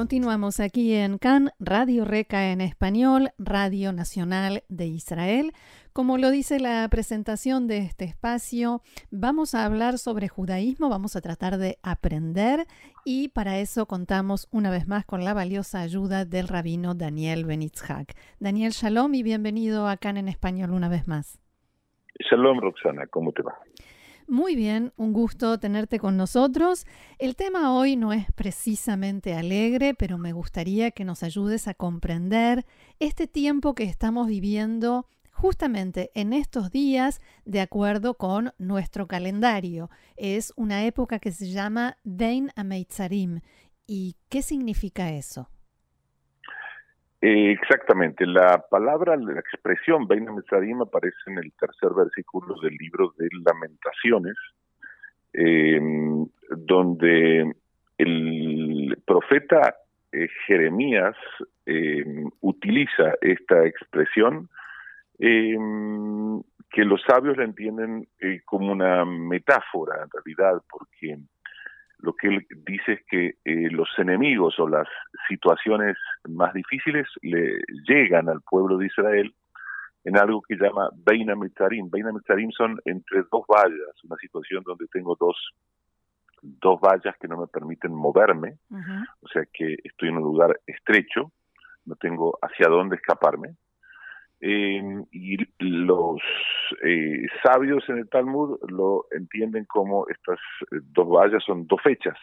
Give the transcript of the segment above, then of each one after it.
Continuamos aquí en CAN, Radio Reca en español, Radio Nacional de Israel. Como lo dice la presentación de este espacio, vamos a hablar sobre judaísmo, vamos a tratar de aprender y para eso contamos una vez más con la valiosa ayuda del rabino Daniel Benitzhak. Daniel, shalom y bienvenido a CAN en español una vez más. Shalom, Roxana, ¿cómo te va? Muy bien, un gusto tenerte con nosotros. El tema hoy no es precisamente alegre, pero me gustaría que nos ayudes a comprender este tiempo que estamos viviendo justamente en estos días de acuerdo con nuestro calendario. Es una época que se llama Vein Ameitzarim. ¿Y qué significa eso? Eh, exactamente, la palabra, la expresión Beina Mesadim aparece en el tercer versículo del libro de Lamentaciones, em, donde el profeta eh, Jeremías em, utiliza esta expresión em, que los sabios la entienden eh, como una metáfora en realidad, porque lo que él dice es que eh, los enemigos o las situaciones más difíciles le llegan al pueblo de Israel en algo que llama Beina Mitzarim. Beina Mitzarim son entre dos vallas, una situación donde tengo dos, dos vallas que no me permiten moverme, o sea que estoy en un lugar estrecho, no tengo hacia dónde escaparme. Eh, y los eh, sabios en el Talmud lo entienden como estas eh, dos vallas son dos fechas,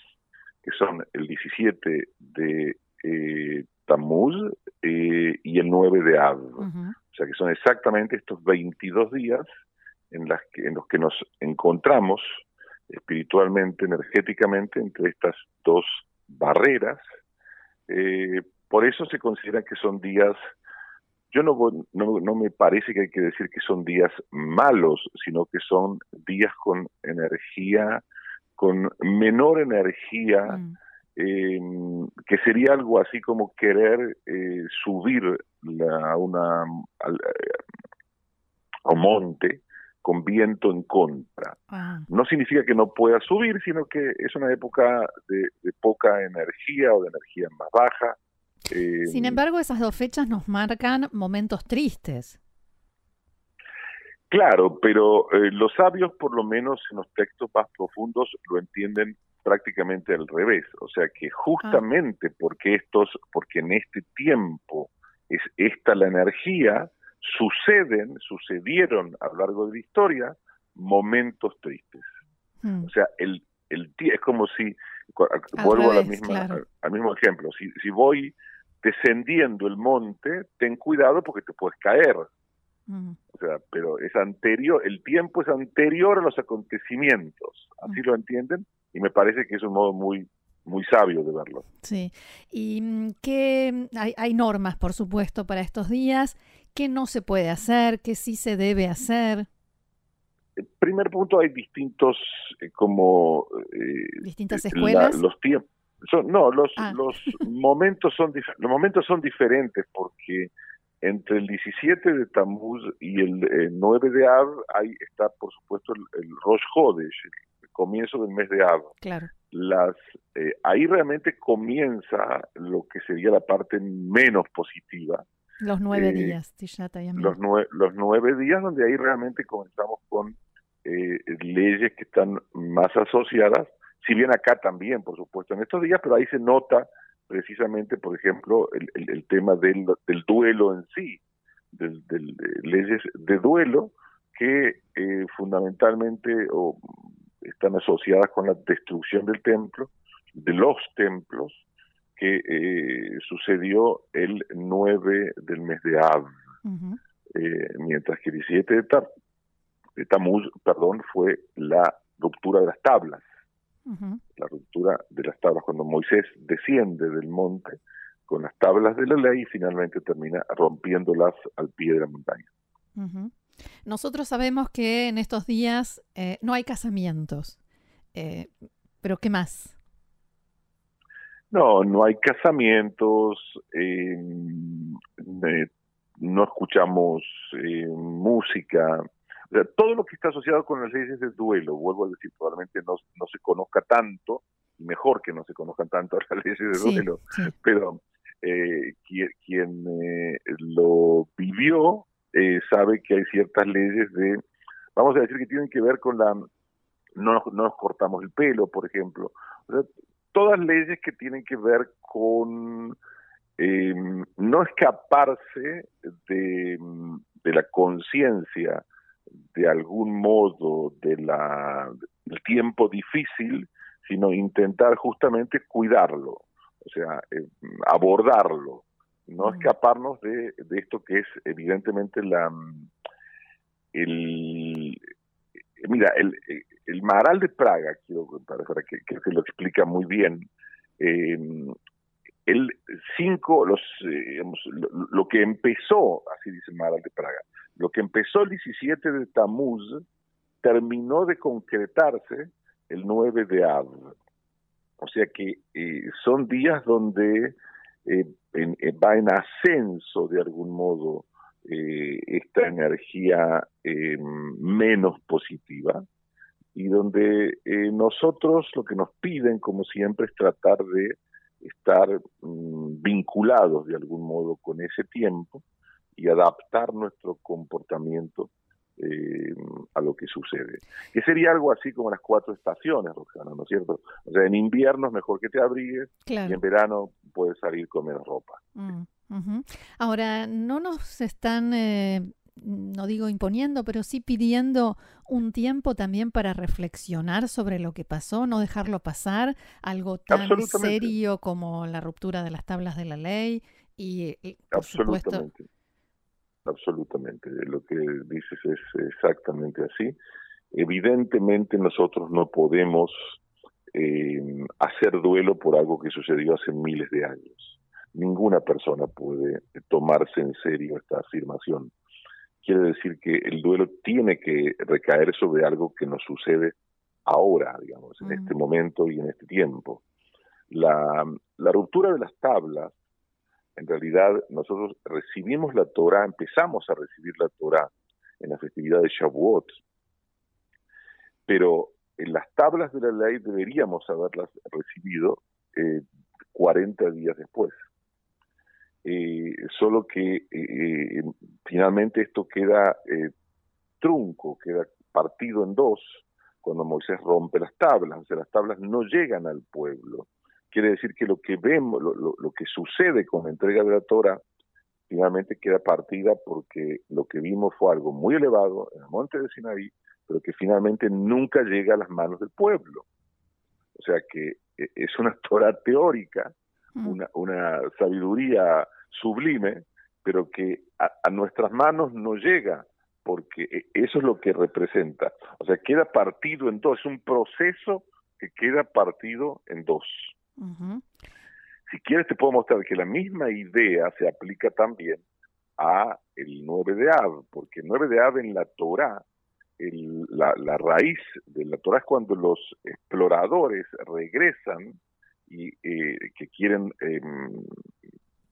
que son el 17 de eh, Tammuz y el 9 de Av. O sea que son exactamente estos 22 días en, las que, en los que nos encontramos espiritualmente, energéticamente, entre estas dos barreras. por eso se considera que son días yo no, no, me parece que hay que decir que son días malos, sino que son días con energía, con menor energía, mm. em, que sería algo así como querer eh, subir a, una, a un monte con viento en contra. Ah. No significa que no pueda subir, sino que es una época de poca energía o de energía más baja sin em, embargo, esas dos fechas nos marcan momentos tristes. Claro, pero eh, los sabios, por lo menos en los textos más profundos, lo entienden prácticamente al revés. O sea que justamente porque estos, porque en este tiempo es esta la energía, suceden, sucedieron a lo largo de la historia momentos tristes. Hmm. O sea, el, el es como si, vuelvo a la misma, al mismo ejemplo, si, si voy descendiendo el monte, ten cuidado porque te puedes caer. O sea, pero es anterior, el tiempo es anterior a los acontecimientos, así lo entienden, y me parece que es un modo muy muy sabio de verlo. Sí, y mm, que hay, hay normas, por supuesto, para estos días, ¿qué no se puede hacer? ¿Qué sí se debe hacer? El primer punto, hay distintos, eh, como... Eh, ¿Distintas escuelas? los tiempos no, los, ah. los momentos son los momentos son diferentes porque entre el 17 de Tammuz y el 9 de Av ahí está por supuesto el, Rosh Hodesh, el comienzo del mes de Av. Claro. Las eh, ahí realmente comienza lo que sería la parte menos positiva. Los nueve eh, días, los, los nueve días donde ahí realmente comenzamos con eh, leyes que están más asociadas si bien acá también, por supuesto, en estos días, pero ahí se nota precisamente, por ejemplo, el, tema del, duelo en sí, del, del leyes de duelo que eh, fundamentalmente o, están asociadas con la destrucción del templo, de los templos, que eh, sucedió el 9 del mes de Av, eh, mientras que el 17 de, de Tamuz, perdón, fue la ruptura de las tablas la ruptura de las tablas. Cuando Moisés desciende del monte, con las tablas de la ley y finalmente termina rompiéndolas al pie de la montaña. Nosotros sabemos que en estos días eh, no hay casamientos, eh, pero ¿qué más? No, no hay casamientos, eh, no escuchamos música, todo lo que está asociado con las leyes de duelo, vuelvo a decir, probablemente no, no se conozca tanto, y mejor que no se conozcan tanto las leyes de duelo, pero eh, quien, eh, lo vivió eh, sabe que hay ciertas leyes de, vamos a decir que tienen que ver con la, no, no nos cortamos el pelo, por ejemplo, todas leyes que tienen que ver con em, no escaparse de, de la conciencia de algún modo de la, del tiempo difícil, sino intentar justamente cuidarlo, o sea, eh, abordarlo, no escaparnos de, de, esto que es evidentemente la el mira el, el Maral de Praga quiero contar para que creo que lo explica muy bien eh, el cinco los eh, lo, lo, que empezó así dice Maral de Praga lo que empezó el 17 de Tamuz terminó de concretarse el 9 de Av. O sea que eh, son días donde eh, eh, va en ascenso de algún modo esta energía menos positiva y donde nosotros lo que nos piden, como siempre, es tratar de estar mm, vinculados de algún modo con ese tiempo y adaptar nuestro comportamiento eh, a lo que sucede. Que sería algo así como las cuatro estaciones, Roxana, ¿no es cierto? O sea, en invierno es mejor que te abrigues y en verano puedes salir con menos ropa. Mm, Ahora, no nos están, eh, no digo imponiendo, pero sí pidiendo un tiempo también para reflexionar sobre lo que pasó, no dejarlo pasar, algo tan serio como la ruptura de las tablas de la ley y, por supuesto absolutamente. Lo que dices es exactamente así. Evidentemente nosotros no podemos eh, hacer duelo por algo que sucedió hace miles de años. Ninguna persona puede tomarse en serio esta afirmación. Quiere decir que el duelo tiene que recaer sobre algo que nos sucede ahora, digamos, en este momento y en este tiempo. La, la ruptura de las tablas en realidad nosotros recibimos la Torah, empezamos a recibir la Torah en la festividad de Shavuot, pero en las tablas de la ley deberíamos haberlas recibido eh, 40 días después. Eh, solo que eh, finalmente esto queda eh, trunco, queda partido en dos cuando Moisés rompe las tablas, o sea, las tablas no llegan al pueblo, Quiere decir que lo que vemos, lo, lo, que sucede con la entrega de la Torah, finalmente queda partida porque lo que vimos fue algo muy elevado en el monte de Sinaí, pero que finalmente nunca llega a las manos del pueblo. O sea que e, es una Torah teórica, mm. una, una sabiduría sublime, pero que a, a, nuestras manos no llega, porque e, eso es lo que representa. O sea, queda partido en dos, es un proceso que queda partido en dos. Si quieres te puedo mostrar que la misma idea se aplica también a el 9 de Av, porque el 9 de Av en la Torah, la, la, raíz de la Torah es cuando los exploradores regresan y eh, que quieren eh,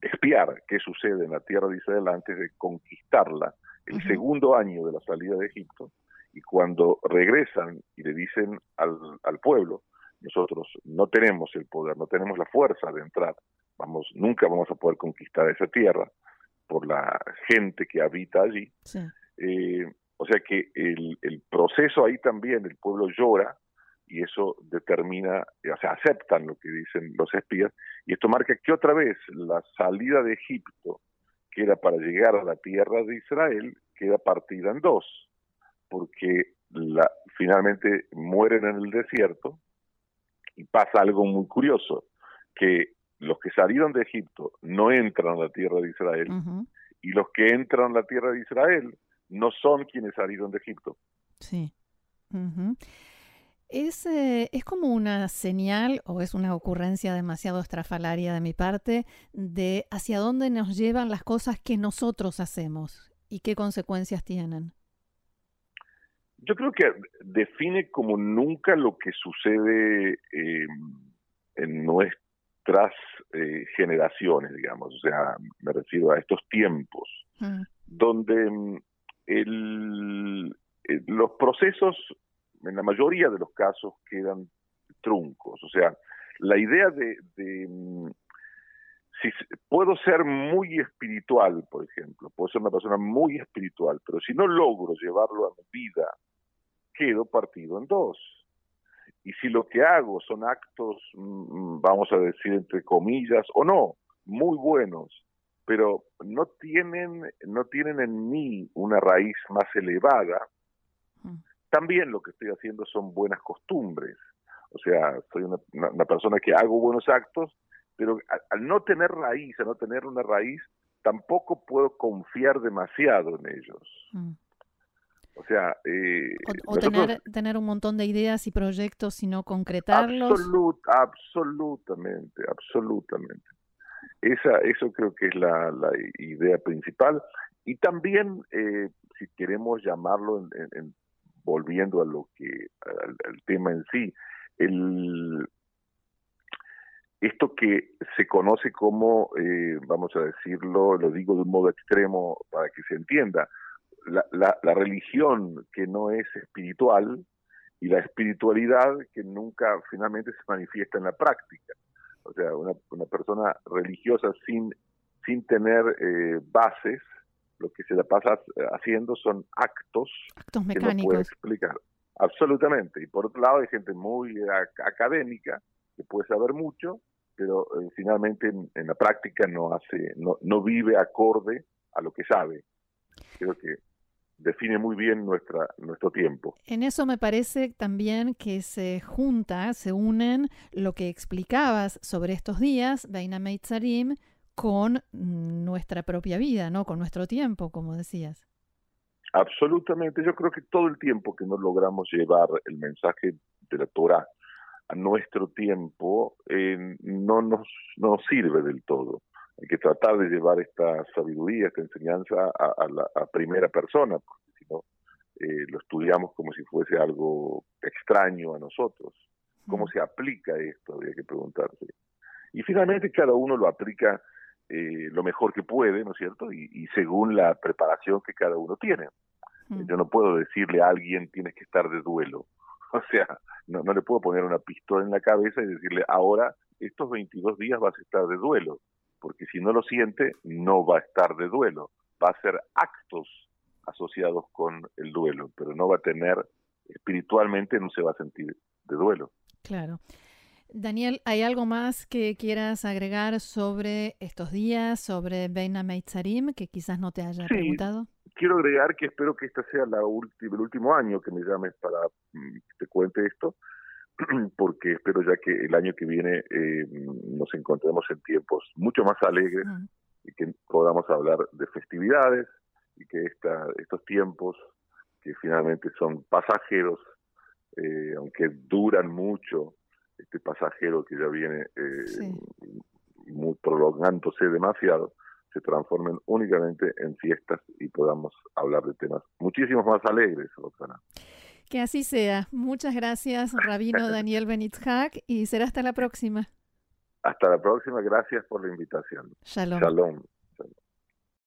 espiar qué sucede en la tierra de Israel antes de conquistarla, el segundo año de la salida de Egipto, y cuando regresan y le dicen al, al pueblo, nosotros no tenemos el poder, no tenemos la fuerza de entrar, vamos, nunca vamos a poder conquistar esa tierra por la gente que habita allí. Eh, o sea que el, el proceso ahí también, el pueblo llora y eso determina, o sea, aceptan lo que dicen los espías, y esto marca que otra vez la salida de Egipto, que era para llegar a la tierra de Israel, queda partida en dos, porque la, finalmente mueren en el desierto, y pasa algo muy curioso, que los que salieron de Egipto no entran a la tierra de Israel y los que entran a la tierra de Israel no son quienes salieron de Egipto. Sí. ¿Es, eh, ¿Es como una señal o es una ocurrencia demasiado estrafalaria de mi parte de hacia dónde nos llevan las cosas que nosotros hacemos y qué consecuencias tienen? Yo creo que define como nunca lo que sucede eh, en nuestras eh, generaciones, digamos, o sea, me refiero a estos tiempos, mm. donde mm, el, los procesos en la mayoría de los casos quedan truncos. O sea, la idea de, mm, si puedo ser muy espiritual, por ejemplo, puedo ser una persona muy espiritual, pero si no logro llevarlo a mi vida, quedo partido en dos. Y si lo que hago son actos, mm, vamos a decir entre comillas, o no, muy buenos, pero no tienen, no tienen en mí una raíz más elevada, también lo que estoy haciendo son buenas costumbres. O sea, soy una, persona que hago buenos actos, pero al, no tener raíz, al no tener una raíz, tampoco puedo confiar demasiado en ellos. Mm. O sea, eh, o, tener, tener un montón de ideas y proyectos y no concretarlos. absolutamente, absolutamente. Esa, eso creo que es la, idea principal. Y también, eh, si queremos llamarlo en, volviendo a lo que al, tema en sí, el esto que se conoce como, eh, vamos a decirlo, lo digo de un modo extremo para que se entienda, la, la, religión que no es espiritual y la espiritualidad que nunca finalmente se manifiesta en la práctica. O sea, una, una persona religiosa sin, sin tener eh, bases lo que se la pasa haciendo son actos, actos mecánicos. que no puede explicar. Absolutamente. Y por otro lado hay gente muy académica que puede saber mucho, pero eh, finalmente en, la práctica no hace, no, no vive acorde a lo que sabe. Creo que define muy bien nuestra, nuestro tiempo. En eso me parece también que se junta, se unen lo que explicabas sobre estos días, Beina Meitzarim, con nuestra propia vida, ¿no? Con nuestro tiempo, como decías. Absolutamente. Yo creo que todo el tiempo que no logramos llevar el mensaje de la Torah a nuestro tiempo eh, no nos no sirve del todo. Hay que tratar de llevar esta sabiduría, esta enseñanza a, la primera persona, porque si no eh, lo estudiamos como si fuese algo extraño a nosotros. ¿Cómo mm. se aplica esto? Habría que preguntarse. Y finalmente cada uno lo aplica eh, lo mejor que puede, ¿no es cierto? Y, según la preparación que cada uno tiene. Mm. Yo no puedo decirle a alguien tienes que estar de duelo. O sea, no, no le puedo poner una pistola en la cabeza y decirle ahora estos 22 días vas a estar de duelo, porque si no lo siente, no va a estar de duelo. Va a hacer actos asociados con el duelo, pero no va a tener, espiritualmente no se va a sentir de duelo. Claro. Daniel, ¿hay algo más que quieras agregar sobre estos días, sobre Beina Meitzarim, que quizás no te haya preguntado? Quiero agregar que espero que este sea la el último año que me llames para mm, que te cuente esto, porque espero ya que el año que viene eh, nos encontremos en tiempos mucho más alegres y que podamos hablar de festividades y que esta, estos tiempos que finalmente son pasajeros, eh, aunque duran mucho, este pasajero que ya viene eh, muy prolongándose demasiado, se transformen únicamente en fiestas y podamos hablar de temas muchísimos más alegres, Roxana. Que así sea. Muchas gracias, Rabino Daniel Benitzhak, y será hasta la próxima. Hasta la próxima. Gracias por la invitación. Shalom. Shalom.